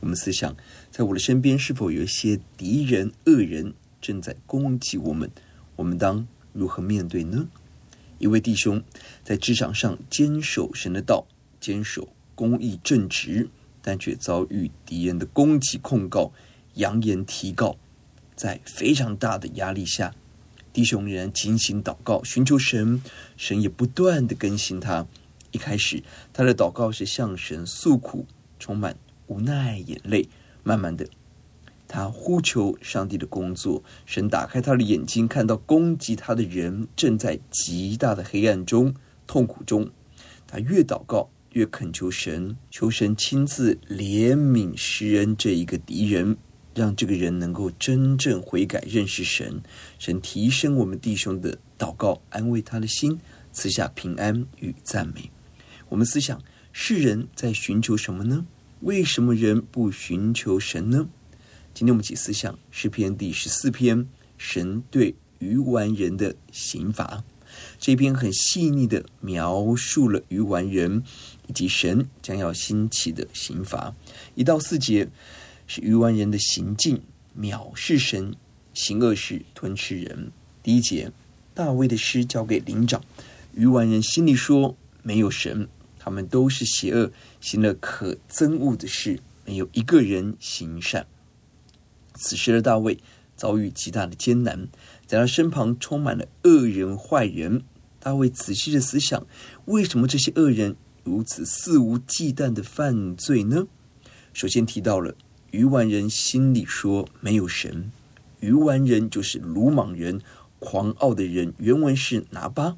我们思想，在我的身边，是否有一些敌人、恶人正在攻击我们？我们当如何面对呢？一位弟兄在职场上坚守神的道，坚守公义正直，但却遭遇敌人的攻击控告，扬言提告。在非常大的压力下，弟兄仍然进行祷告，寻求神，神也不断地更新他。一开始，他的祷告是向神诉苦，充满无奈、眼泪。慢慢的，他呼求上帝的工作，神打开他的眼睛，看到攻击他的人正在极大的黑暗中、痛苦中。他越祷告，越恳求神，求神亲自怜悯世人这一个敌人。让这个人能够真正悔改，认识神，神提升我们弟兄的祷告，安慰他的心，赐下平安与赞美。我们思想，世人在寻求什么呢？为什么人不寻求神呢？今天我们一起思想诗篇第十四篇，神对愚顽人的刑罚。这篇很细腻地描述了愚顽人以及神将要兴起的刑罚。一到四节。是愚顽人的行径，藐视神，行恶事，吞吃人。第一节，大卫的诗交给灵长。愚顽人心里说：“没有神，我们都是邪恶，行了可憎恶的事，没有一个人行善。”此时的大卫遭遇极大的艰难，在他身旁充满了恶人坏人。大卫仔细的思想：为什么这些恶人如此肆无忌惮的犯罪呢？首先提到了。愚顽人心里说：“没有神。”愚顽人就是鲁莽人、狂傲的人。原文是拿巴，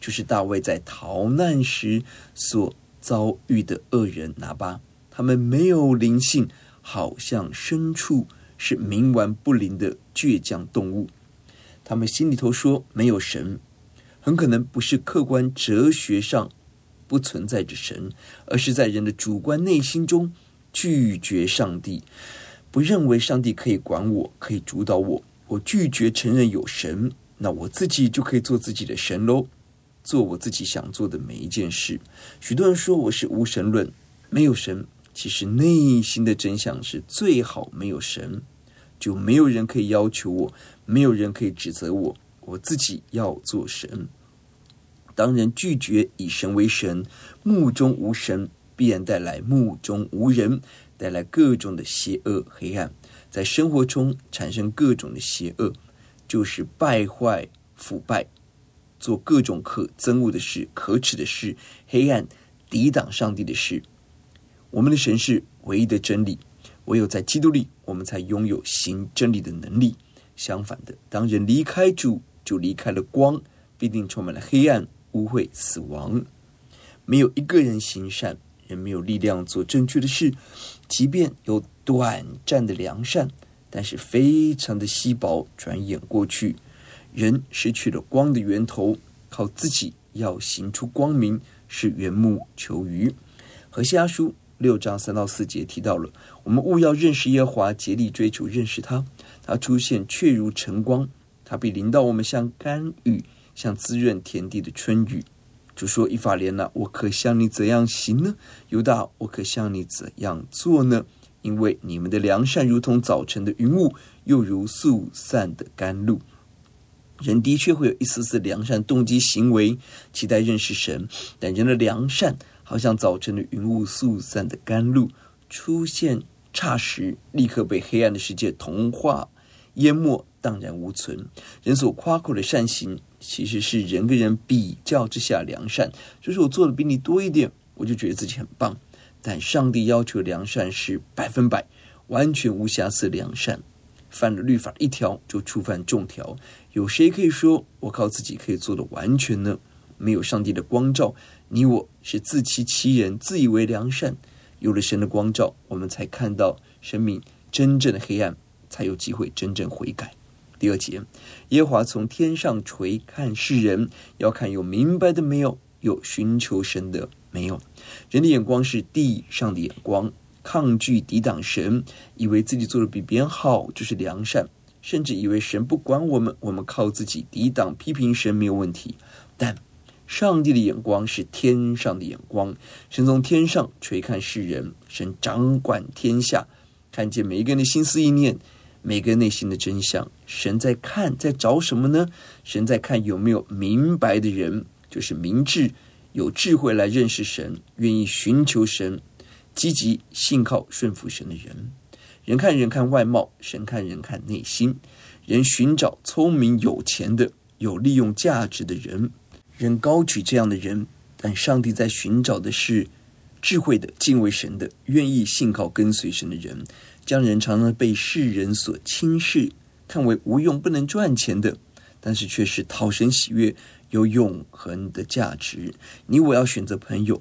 就是大卫在逃难时所遭遇的恶人拿巴。他们没有灵性，好像牲畜，是冥顽不灵的倔强动物。他们心里头说：“没有神。”很可能不是客观哲学上不存在着神，而是在人的主观内心中。拒绝上帝，不认为上帝可以管我，可以主导我。我拒绝承认有神，那我自己就可以做自己的神喽，做我自己想做的每一件事。许多人说我是无神论，没有神。其实内心的真相是最好没有神，就没有人可以要求我，没有人可以指责我，我自己要做神。当人拒绝以神为神，目中无神。必然带来目中无人，带来各种的邪恶黑暗，在生活中产生各种的邪恶，就是败坏腐败，做各种可憎恶的事、可耻的事、黑暗抵挡上帝的事。我们的神是唯一的真理，唯有在基督里，我们才拥有行真理的能力。相反的，当人离开主，就离开了光，必定充满了黑暗、污秽、死亡。没有一个人行善。人没有力量做正确的事，即便有短暂的良善，但是非常的稀薄，转眼过去，人失去了光的源头，靠自己要行出光明是缘木求鱼。何西阿书六章三到四节提到了，我们务要认识耶华，竭力追求认识他。他出现却如晨光，他必临到我们像甘雨，像滋润田地的春雨。主说：“以法莲哪，我可向你怎样行呢？犹大，我可向你怎样做呢？因为你们的良善如同早晨的云雾，又如速散的甘露。人的确会有一丝丝良善动机行为，期待认识神。但人的良善好像早晨的云雾，速散的甘露，出现差时立刻被黑暗的世界同化、淹没、荡然无存。人所夸口的善行，其实是人跟人比较之下良善，就是我做的比你多一点，我就觉得自己很棒。但上帝要求良善是百分百、完全无瑕疵良善，犯了律法一条就触犯众条。有谁可以说我靠自己可以做的完全呢？没有上帝的光照，你我是自欺欺人，自以为良善。有了神的光照，我们才看到生命真正的黑暗，才有机会真正悔改。第二节，耶华从天上垂看世人，要看有明白的没有，有寻求神的没有。人的眼光是地上的眼光，抗拒抵挡神，以为自己做的比别人好就是良善，甚至以为神不管我们，我们靠自己抵挡批评神没有问题。但上帝的眼光是天上的眼光，神从天上垂看世人，神掌管天下，看见每一个人的心思意念，每个人内心的真相。神在看，在找什么呢？神在看有没有明白的人，就是明智。有智慧来认识神，愿意寻求神，积极信靠顺服神的人。人看人看外貌，神看人看内心。人寻找聪明有钱的，有利用价值的人。人高举这样的人，但上帝在寻找的是智慧的、敬畏神的、愿意信靠跟随神的人。这样人常常被世人所轻视，看为无用、不能赚钱的，但是却是讨神喜悦。有永恒的价值。你我要选择朋友，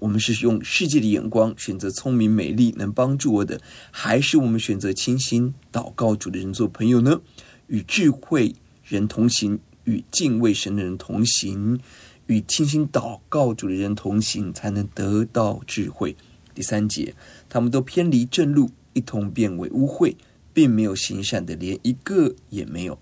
我们是用世界的眼光选择聪明美丽能帮助我的，还是我们选择清心祷告主的人做朋友呢？与智慧人同行，与敬畏神的人同行，与清心祷告主的人同行，才能得到智慧。第三节，他们都偏离正路，一同变为污秽，并没有行善的，连一个也没有。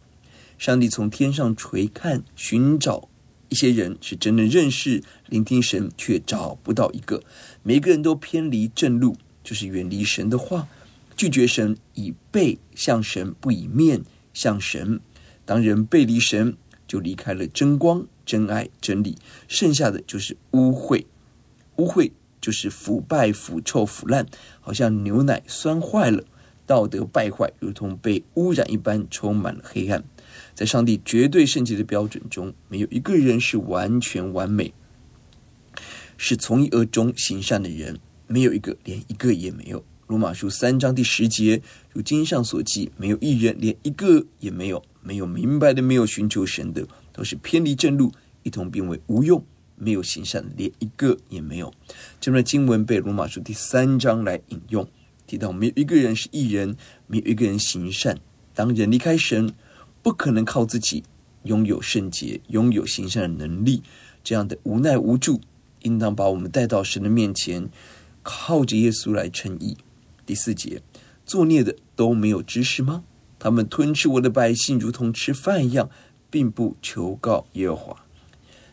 上帝从天上垂看，寻找一些人是真的认识、聆听神，却找不到一个。每个人都偏离正路，就是远离神的话，拒绝神，以背向神，不以面向神。当人背离神，就离开了真光、真爱、真理，剩下的就是污秽。污秽就是腐败、腐臭、腐烂，好像牛奶酸坏了，道德败坏，如同被污染一般，充满了黑暗。在上帝绝对圣洁的标准中，没有一个人是完全完美，是从一而终行善的人，没有一个，连一个也没有。罗马书三章第十节，如经上所记，没有一人，连一个也没有。没有明白的，没有寻求神的，都是偏离正路，一同变为无用。没有行善的，连一个也没有。这段经文被罗马书第三章来引用，提到没有一个人是义人，没有一个人行善。当人离开神。不可能靠自己拥有圣洁、拥有行善的能力，这样的无奈无助，应当把我们带到神的面前，靠着耶稣来称义。第四节，作孽的都没有知识吗？他们吞吃我的百姓，如同吃饭一样，并不求告耶和华。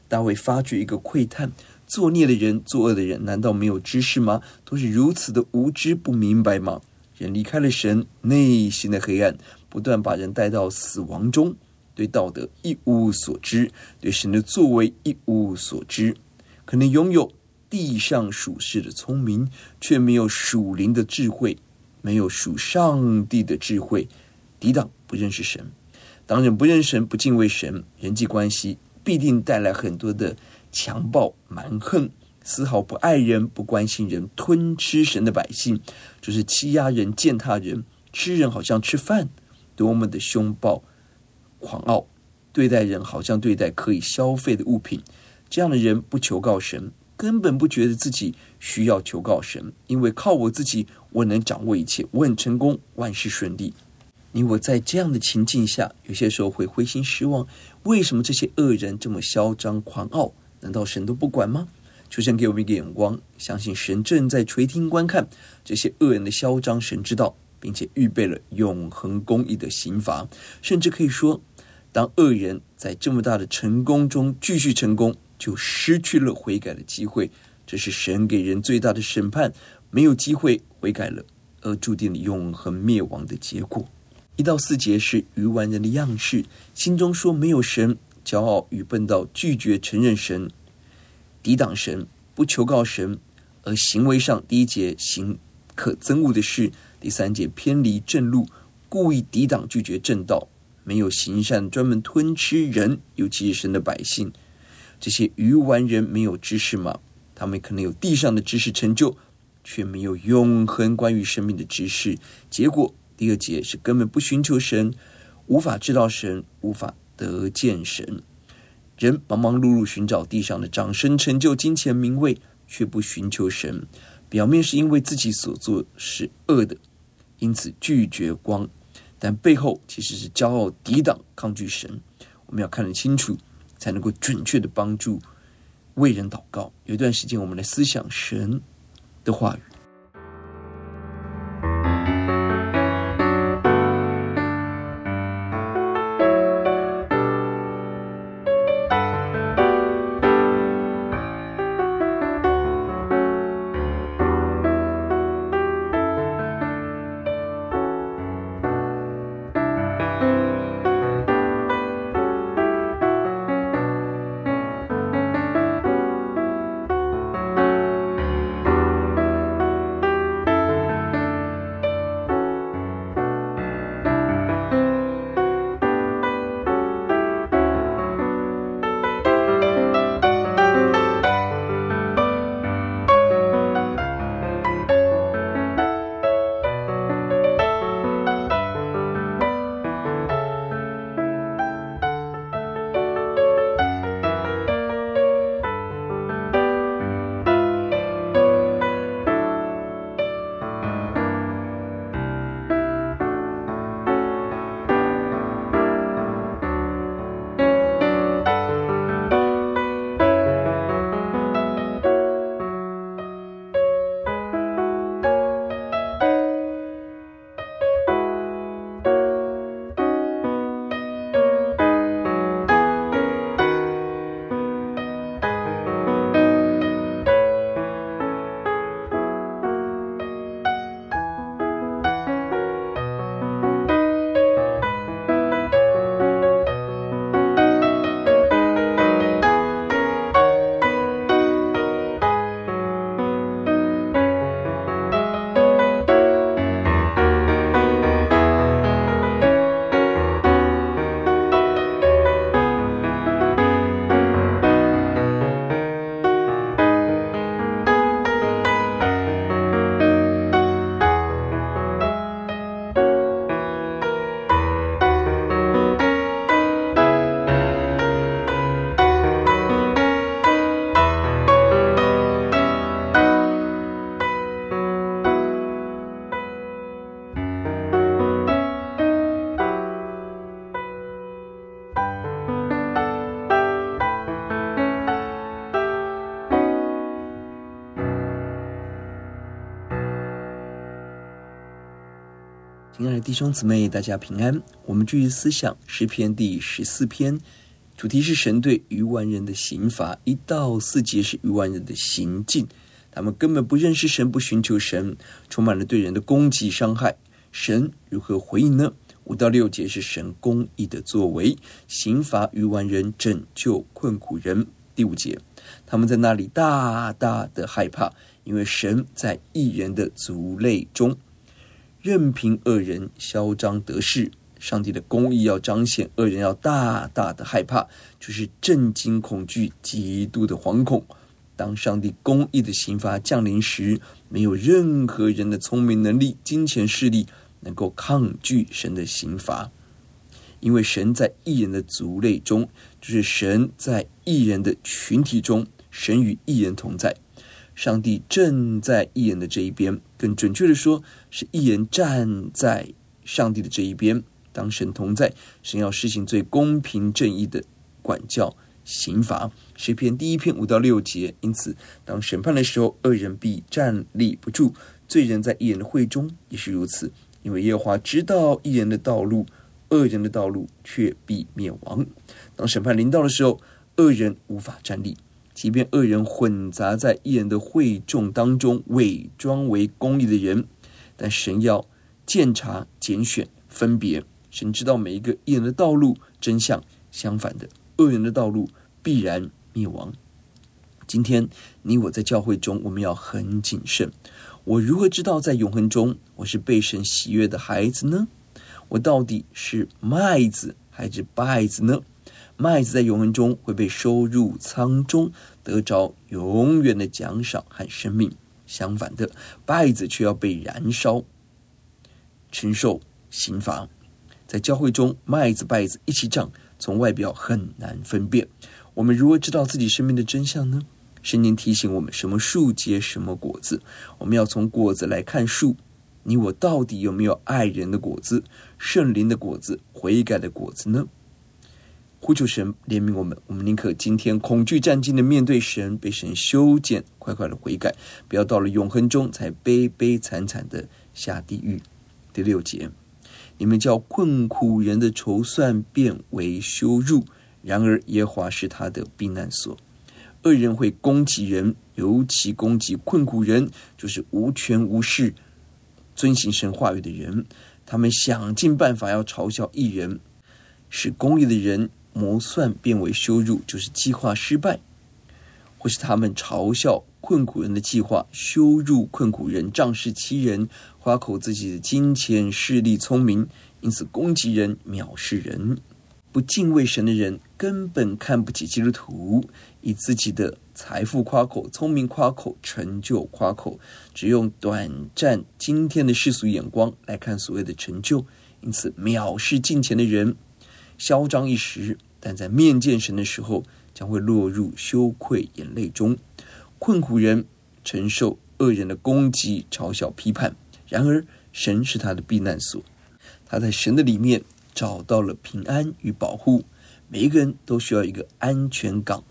大卫发觉一个窥探：作孽的人、作恶的人，难道没有知识吗？都是如此的无知、不明白吗？人离开了神，内心的黑暗。不断把人带到死亡中，对道德一无所知，对神的作为一无所知，可能拥有地上属世的聪明，却没有属灵的智慧，没有属上帝的智慧，抵挡不认识神。当人不认神，不敬畏神，人际关系必定带来很多的强暴、蛮横，丝毫不爱人、不关心人，吞吃神的百姓，就是欺压人、践踏人，吃人好像吃饭。多么的凶暴、狂傲，对待人好像对待可以消费的物品。这样的人不求告神，根本不觉得自己需要求告神，因为靠我自己，我能掌握一切，我很成功，万事顺利。你我在这样的情境下，有些时候会灰心失望。为什么这些恶人这么嚣张狂傲？难道神都不管吗？求神给我们一个眼光，相信神正在垂听观看这些恶人的嚣张，神知道。并且预备了永恒公义的刑罚，甚至可以说，当恶人在这么大的成功中继续成功，就失去了悔改的机会。这是神给人最大的审判，没有机会悔改了，而注定了永恒灭亡的结果。一到四节是愚顽人的样式，心中说没有神，骄傲与笨到，拒绝承认神，抵挡神，不求告神，而行为上第一节行可憎恶的事。第三节偏离正路，故意抵挡拒绝正道，没有行善，专门吞吃人，尤其是神的百姓。这些愚顽人没有知识吗？他们可能有地上的知识成就，却没有永恒关于生命的知识。结果第二节是根本不寻求神，无法知道神，无法得见神。人忙忙碌碌寻找地上的掌声、成就、金钱、名位，却不寻求神。表面是因为自己所做是恶的，因此拒绝光，但背后其实是骄傲、抵挡、抗拒神。我们要看得清楚，才能够准确的帮助为人祷告。有一段时间，我们来思想神的话语。亲爱的弟兄姊妹，大家平安。我们继续思想诗篇第十四篇，主题是神对愚顽人的刑罚。一到四节是愚顽人的行径，他们根本不认识神，不寻求神，充满了对人的攻击伤害。神如何回应呢？五到六节是神公义的作为，刑罚愚顽人，拯救困苦人。第五节，他们在那里大大的害怕，因为神在义人的族类中。任凭恶人嚣张得势，上帝的公义要彰显，恶人要大大的害怕，就是震惊、恐惧、极度的惶恐。当上帝公义的刑罚降临时，没有任何人的聪明能力、金钱势力能够抗拒神的刑罚，因为神在义人的族类中，就是神在义人的群体中，神与义人同在。上帝正在义人的这一边，更准确的说，是义人站在上帝的这一边。当神同在，神要施行最公平正义的管教刑罚。诗篇第一篇五到六节，因此当审判的时候，恶人必站立不住；罪人在义人的会中也是如此，因为耶和华知道义人的道路，恶人的道路却必灭亡。当审判临到的时候，恶人无法站立。即便恶人混杂在义人的会众当中，伪装为公义的人，但神要鉴察、拣选、分别。神知道每一个义人的道路真相，相反的，恶人的道路必然灭亡。今天你我在教会中，我们要很谨慎。我如何知道在永恒中我是被神喜悦的孩子呢？我到底是麦子还是稗子呢？麦子在永恒中会被收入仓中，得着永远的奖赏和生命；相反的，稗子却要被燃烧，承受刑罚。在教会中，麦子、稗子一起长，从外表很难分辨。我们如何知道自己生命的真相呢？圣经提醒我们：什么树结什么果子，我们要从果子来看树。你我到底有没有爱人的果子、圣灵的果子、悔改的果子呢？呼求神怜悯我们，我们宁可今天恐惧战兢的面对神，被神修剪，快快的悔改，不要到了永恒中才悲悲惨惨的下地狱。第六节，你们叫困苦人的筹算变为羞辱，然而耶和华是他的避难所。恶人会攻击人，尤其攻击困苦人，就是无权无势。遵行神话语的人，他们想尽办法要嘲笑异人，使公义的人谋算变为羞辱，就是计划失败；或是他们嘲笑困苦人的计划，羞辱困苦人，仗势欺人，夸口自己的金钱、势力、聪明，因此攻击人、藐视人。不敬畏神的人根本看不起基督徒，以自己的财富夸口、聪明夸口、成就夸口，只用短暂今天的世俗眼光来看所谓的成就，因此藐视金钱的人，嚣张一时，但在面见神的时候，将会落入羞愧眼泪中。困苦人承受恶人的攻击、嘲笑、批判，然而神是他的避难所，他在神的里面。找到了平安与保护，每一个人都需要一个安全港、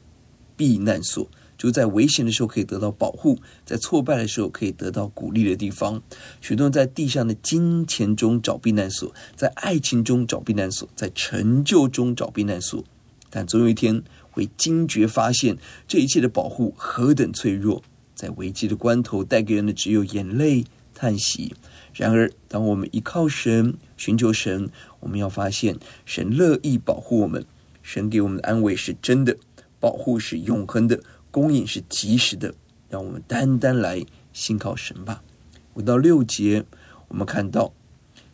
避难所，就在危险的时候可以得到保护，在挫败的时候可以得到鼓励的地方。许多人在地上的金钱中找避难所，在爱情中找避难所，在成就中找避难所，但总有一天会惊觉发现，这一切的保护何等脆弱，在危机的关头带给人的只有眼泪、叹息。然而，当我们依靠神、寻求神，我们要发现神乐意保护我们。神给我们的安慰是真的，保护是永恒的，供应是及时的。让我们单单来信靠神吧。五到六节，我们看到，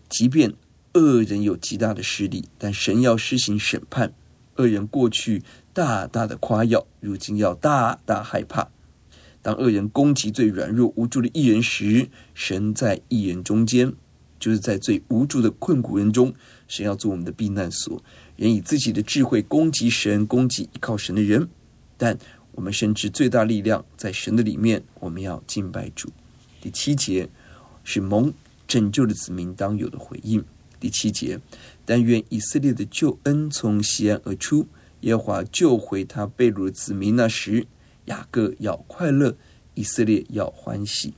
即便恶人有极大的势力，但神要施行审判。恶人过去大大的夸耀，如今要大大害怕。当恶人攻击最软弱无助的一人时，神在一人中间，就是在最无助的困苦人中，神要做我们的避难所。人以自己的智慧攻击神，攻击依靠神的人，但我们深知最大力量在神的里面。我们要敬拜主。第七节是蒙拯救的子民当有的回应。第七节，但愿以色列的救恩从西安而出，耶和华救回他被掳的子民那时。雅各要快乐，以色列要欢喜。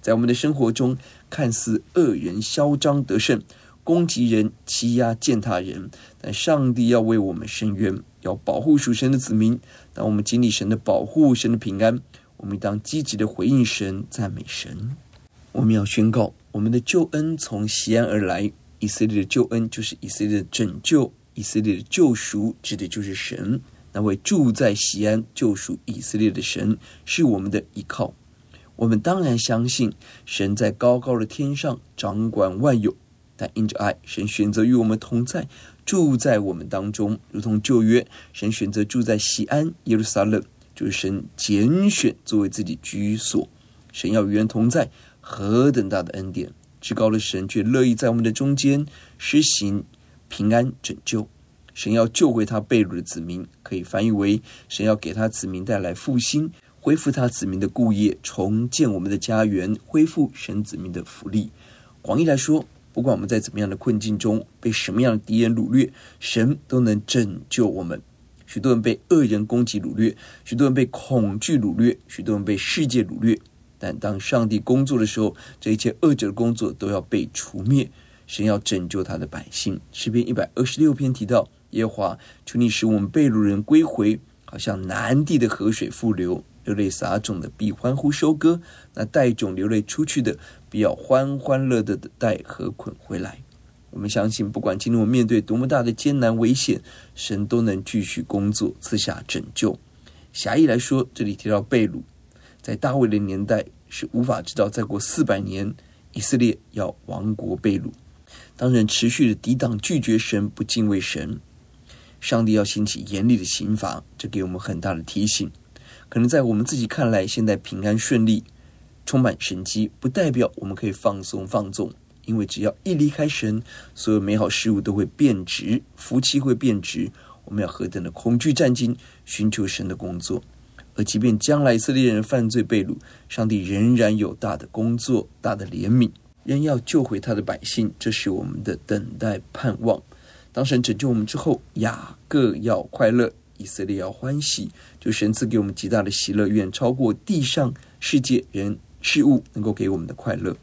在我们的生活中，看似恶人嚣张得胜，攻击人、欺压践踏人，但上帝要为我们伸冤，要保护属神的子民。当我们经历神的保护、神的平安，我们当积极的回应神、赞美神。我们要宣告：我们的救恩从西安而来。以色列的救恩就是以色列的拯救，以色列的救赎指的就是神。那位住在西安救赎以色列的神是我们的依靠，我们当然相信神在高高的天上掌管万有，但因着爱，神选择与我们同在，住在我们当中，如同旧约，神选择住在西安耶路撒冷，就是神拣选作为自己居所。神要与人同在，何等大的恩典！至高的神却乐意在我们的中间施行平安拯救。神要救回他被掳的子民，可以翻译为神要给他子民带来复兴，恢复他子民的故业，重建我们的家园，恢复神子民的福利。广义来说，不管我们在怎么样的困境中，被什么样的敌人掳掠，神都能拯救我们。许多人被恶人攻击掳掠，许多人被恐惧掳掠，许多人被世界掳掠。但当上帝工作的时候，这一切恶者的工作都要被除灭。神要拯救他的百姓。诗篇一百二十六篇提到。耶和华，求你使我们被掳人归回，好像南地的河水复流。流泪撒种的必欢呼收割，那带种流泪出去的，必要欢欢乐乐的带禾捆回来。我们相信，不管今天我们面对多么大的艰难危险，神都能继续工作，赐下拯救。狭义来说，这里提到被掳，在大卫的年代，是无法知道再过四百年以色列要亡国被掳。当人持续的抵挡、拒绝神、不敬畏神，上帝要兴起严厉的刑罚，这给我们很大的提醒。可能在我们自己看来，现在平安顺利、充满神迹，不代表我们可以放松放纵。因为只要一离开神，所有美好事物都会变质，福气会变质。我们要何等的恐惧战兢，寻求神的工作。而即便将来以色列人犯罪被掳，上帝仍然有大的工作、大的怜悯，仍要救回他的百姓。这是我们的等待盼望。当神拯救我们之后，雅各要快乐，以色列要欢喜，就神赐给我们极大的喜乐，远超过地上世界人事物能够给我们的快乐。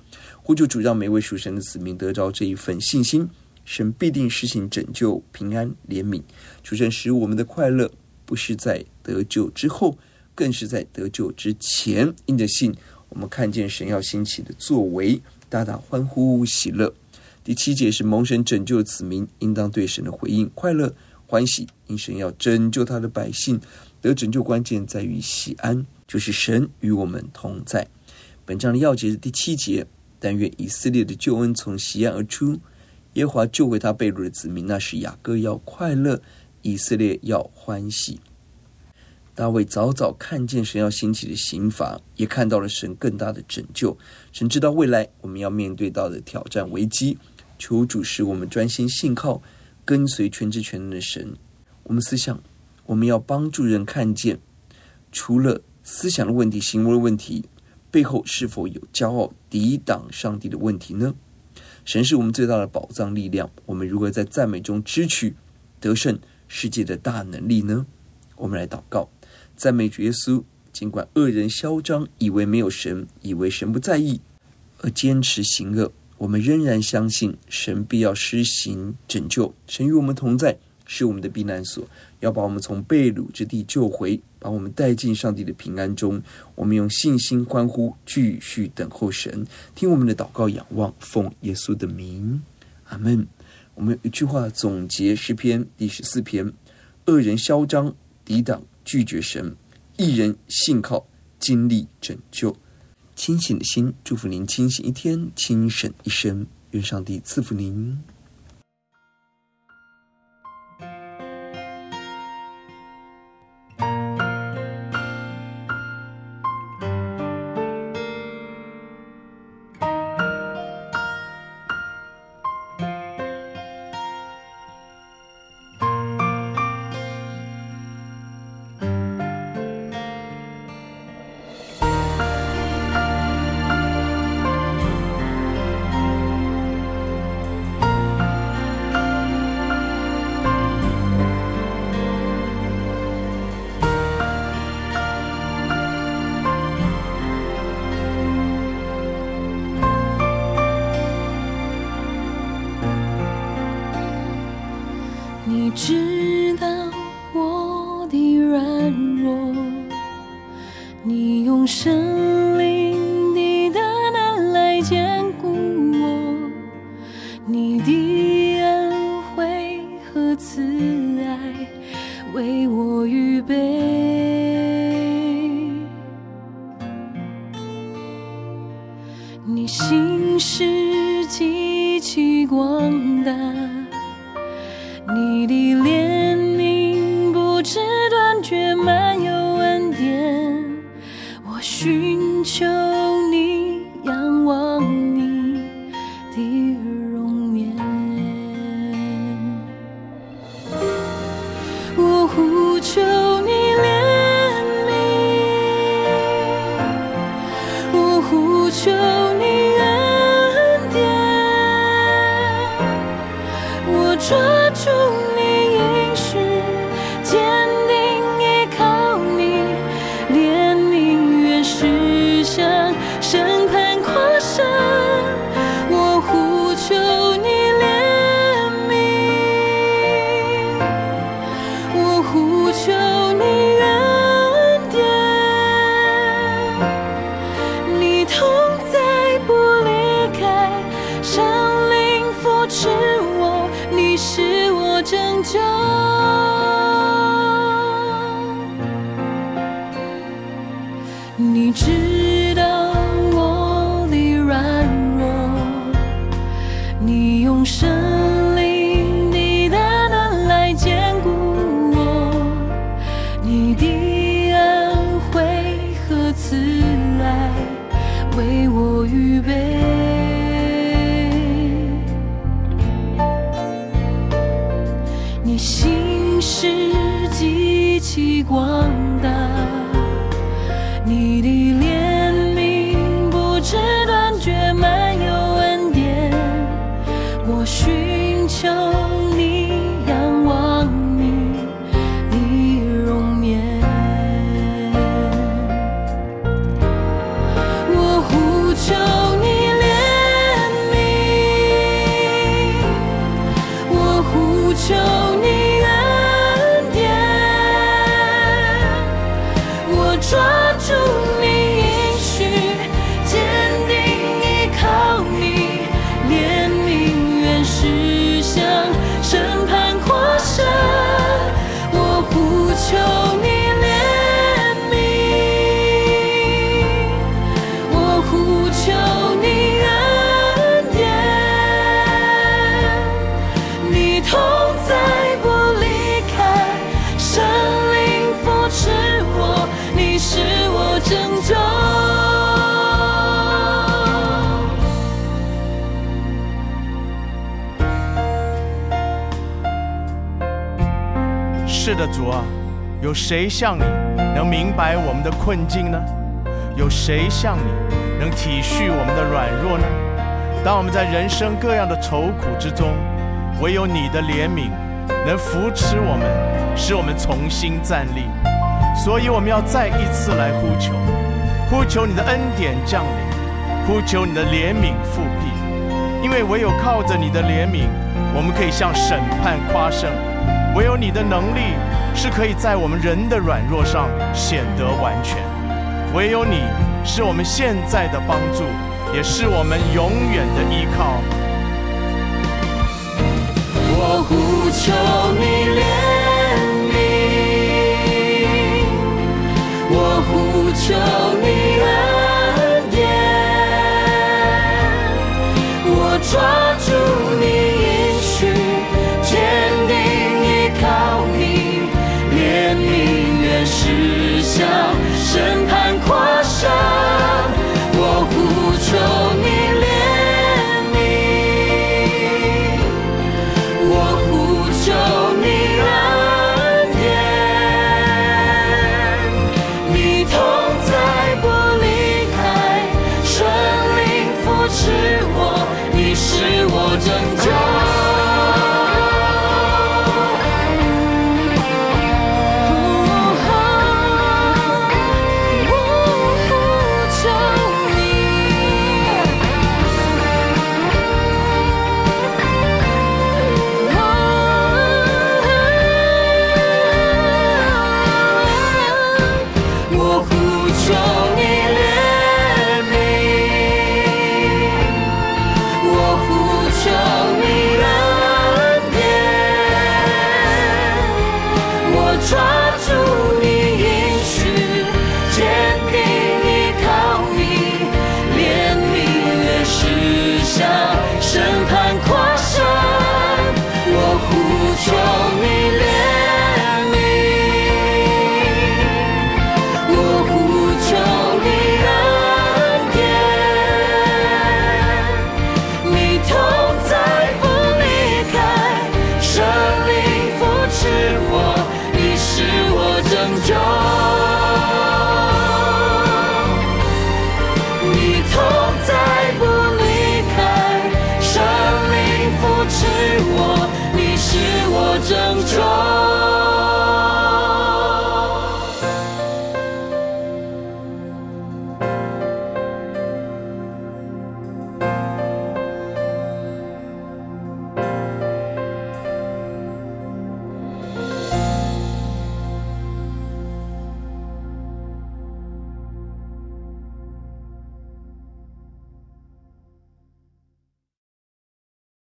呼求主，让每位属神的子民得着这一份信心，神必定施行拯救、平安、怜悯。主神使我们的快乐，不是在得救之后，更是在得救之前。因着信，我们看见神要兴起的作为，大大欢呼喜乐。第七节是蒙神拯救子民，应当对神的回应快乐欢喜，因神要拯救他的百姓。得拯救关键在于喜安，就是神与我们同在。本章的要节是第七节。但愿以色列的救恩从西安而出，耶和华救回他被掳的子民，那时雅各要快乐，以色列要欢喜。大卫早早看见神要兴起的刑罚，也看到了神更大的拯救。神知道未来我们要面对到的挑战危机，求主使我们专心信靠、跟随全知全能的神。我们思想，我们要帮助人看见，除了思想的问题、行为的问题。背后是否有骄傲抵挡上帝的问题呢？神是我们最大的宝藏力量，我们如何在赞美中支取得胜世界的大能力呢？我们来祷告，赞美主耶稣。尽管恶人嚣张，以为没有神，以为神不在意，而坚持行恶，我们仍然相信神必要施行拯救。神与我们同在。是我们的避难所，要把我们从被掳之地救回，把我们带进上帝的平安中。我们用信心欢呼，继续等候神，听我们的祷告，仰望，奉耶稣的名，阿门。我们有一句话总结诗篇第十四篇：恶人嚣张，抵挡，拒绝神；一人信靠，经历拯救。清醒的心，祝福您清醒一天，清醒一生。愿上帝赐福您。只求你恩典，我转你的恩惠和慈爱，为我预备。是的，主啊，有谁像你能明白我们的困境呢？有谁像你能体恤我们的软弱呢？当我们在人生各样的愁苦之中，唯有你的怜悯能扶持我们，使我们重新站立。所以我们要再一次来呼求，呼求你的恩典降临，呼求你的怜悯复辟，因为唯有靠着你的怜悯，我们可以向审判夸胜；唯有你的能力是可以在我们人的软弱上显得完全唯有你是我们现在的帮助也是我们永远的依靠。我呼求你怜悯我呼求你